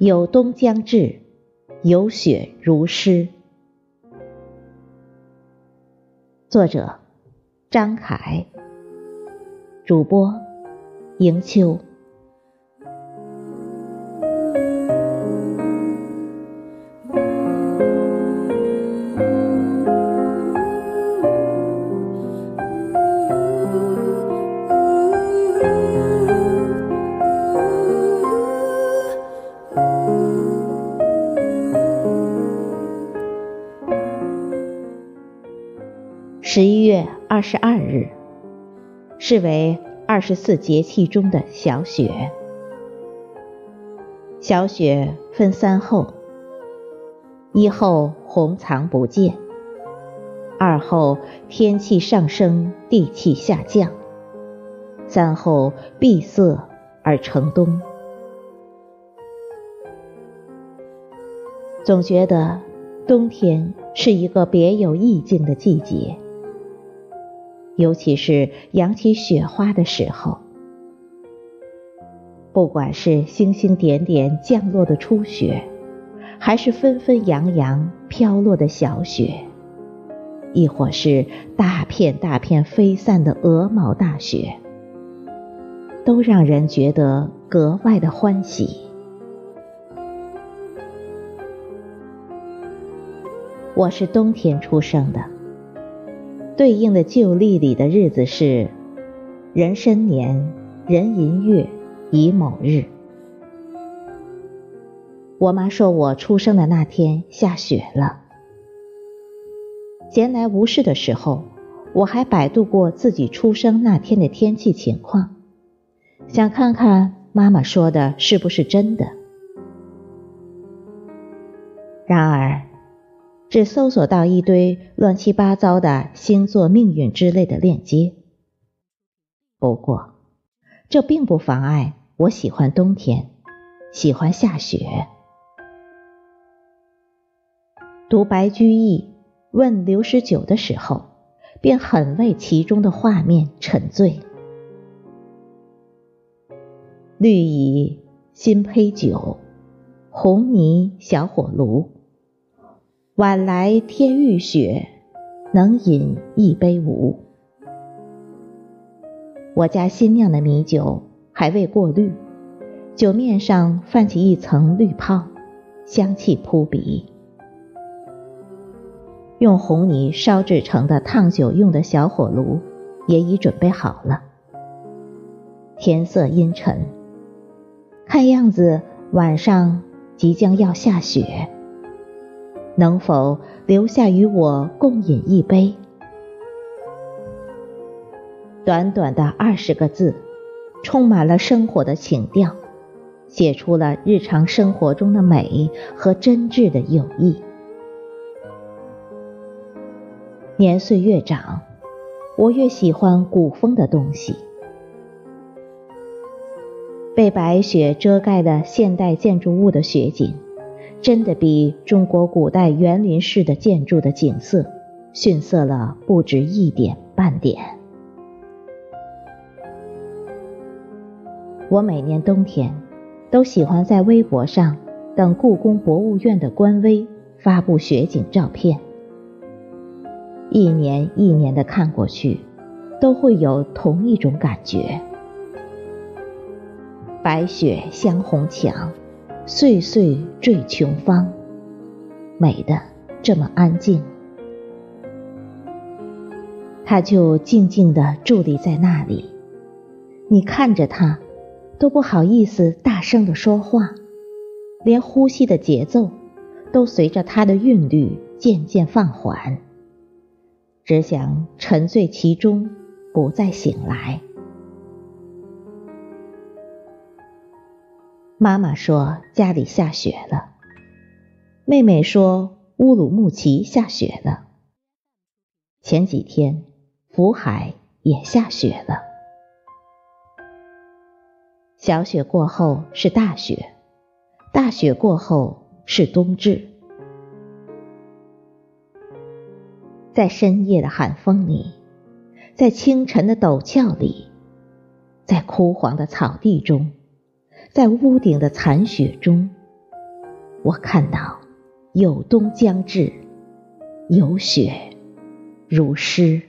有冬将至，有雪如诗。作者：张凯，主播：迎秋。十一月二十二日，是为二十四节气中的小雪。小雪分三候：一候红藏不见；二候天气上升，地气下降；三候闭塞而成冬。总觉得冬天是一个别有意境的季节。尤其是扬起雪花的时候，不管是星星点点降落的初雪，还是纷纷扬扬飘落的小雪，亦或是大片大片飞散的鹅毛大雪，都让人觉得格外的欢喜。我是冬天出生的。对应的旧历里的日子是壬申年壬寅月乙卯日。我妈说我出生的那天下雪了。闲来无事的时候，我还百度过自己出生那天的天气情况，想看看妈妈说的是不是真的。然而。只搜索到一堆乱七八糟的星座命运之类的链接。不过，这并不妨碍我喜欢冬天，喜欢下雪。读白居易问刘十九的时候，便很为其中的画面沉醉。绿蚁新醅酒，红泥小火炉。晚来天欲雪，能饮一杯无？我家新酿的米酒还未过滤，酒面上泛起一层绿泡，香气扑鼻。用红泥烧制成的烫酒用的小火炉也已准备好了。天色阴沉，看样子晚上即将要下雪。能否留下与我共饮一杯？短短的二十个字，充满了生活的情调，写出了日常生活中的美和真挚的友谊。年岁越长，我越喜欢古风的东西。被白雪遮盖的现代建筑物的雪景。真的比中国古代园林式的建筑的景色逊色了不止一点半点。我每年冬天都喜欢在微博上等故宫博物院的官微发布雪景照片，一年一年的看过去，都会有同一种感觉：白雪镶红墙。岁岁坠琼芳，美的这么安静，他就静静地伫立在那里。你看着他，都不好意思大声地说话，连呼吸的节奏都随着他的韵律渐渐放缓，只想沉醉其中，不再醒来。妈妈说家里下雪了，妹妹说乌鲁木齐下雪了，前几天福海也下雪了。小雪过后是大雪，大雪过后是冬至。在深夜的寒风里，在清晨的陡峭里，在枯黄的草地中。在屋顶的残雪中，我看到有冬将至，有雪如诗。